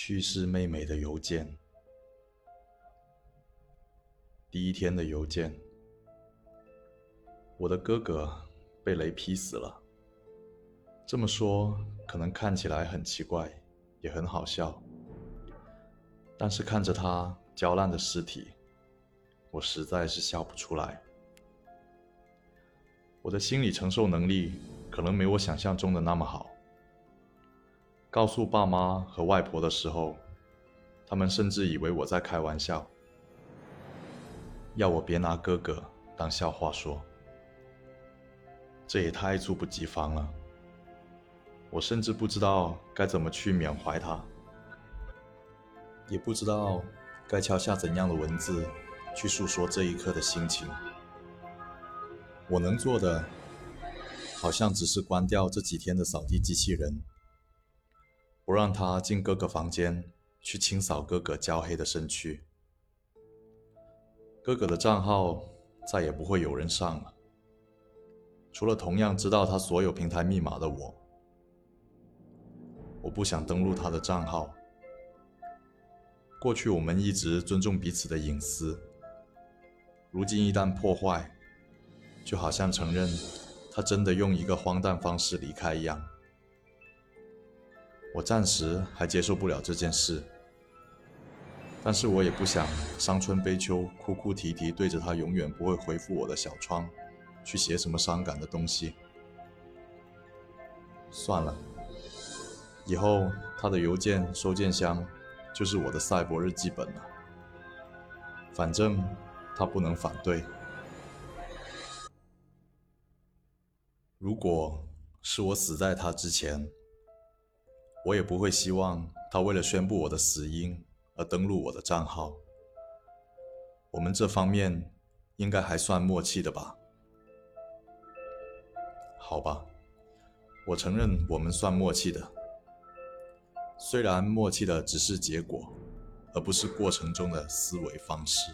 去世妹妹的邮件，第一天的邮件。我的哥哥被雷劈死了。这么说可能看起来很奇怪，也很好笑。但是看着他焦烂的尸体，我实在是笑不出来。我的心理承受能力可能没我想象中的那么好。告诉爸妈和外婆的时候，他们甚至以为我在开玩笑，要我别拿哥哥当笑话说。这也太猝不及防了，我甚至不知道该怎么去缅怀他，也不知道该敲下怎样的文字去诉说这一刻的心情。我能做的，好像只是关掉这几天的扫地机器人。不让他进哥哥房间去清扫哥哥焦黑的身躯。哥哥的账号再也不会有人上了，除了同样知道他所有平台密码的我。我不想登录他的账号。过去我们一直尊重彼此的隐私，如今一旦破坏，就好像承认他真的用一个荒诞方式离开一样。我暂时还接受不了这件事，但是我也不想伤春悲秋、哭哭啼啼对着他永远不会回复我的小窗，去写什么伤感的东西。算了，以后他的邮件收件箱就是我的赛博日记本了。反正他不能反对。如果是我死在他之前。我也不会希望他为了宣布我的死因而登录我的账号。我们这方面应该还算默契的吧？好吧，我承认我们算默契的。虽然默契的只是结果，而不是过程中的思维方式。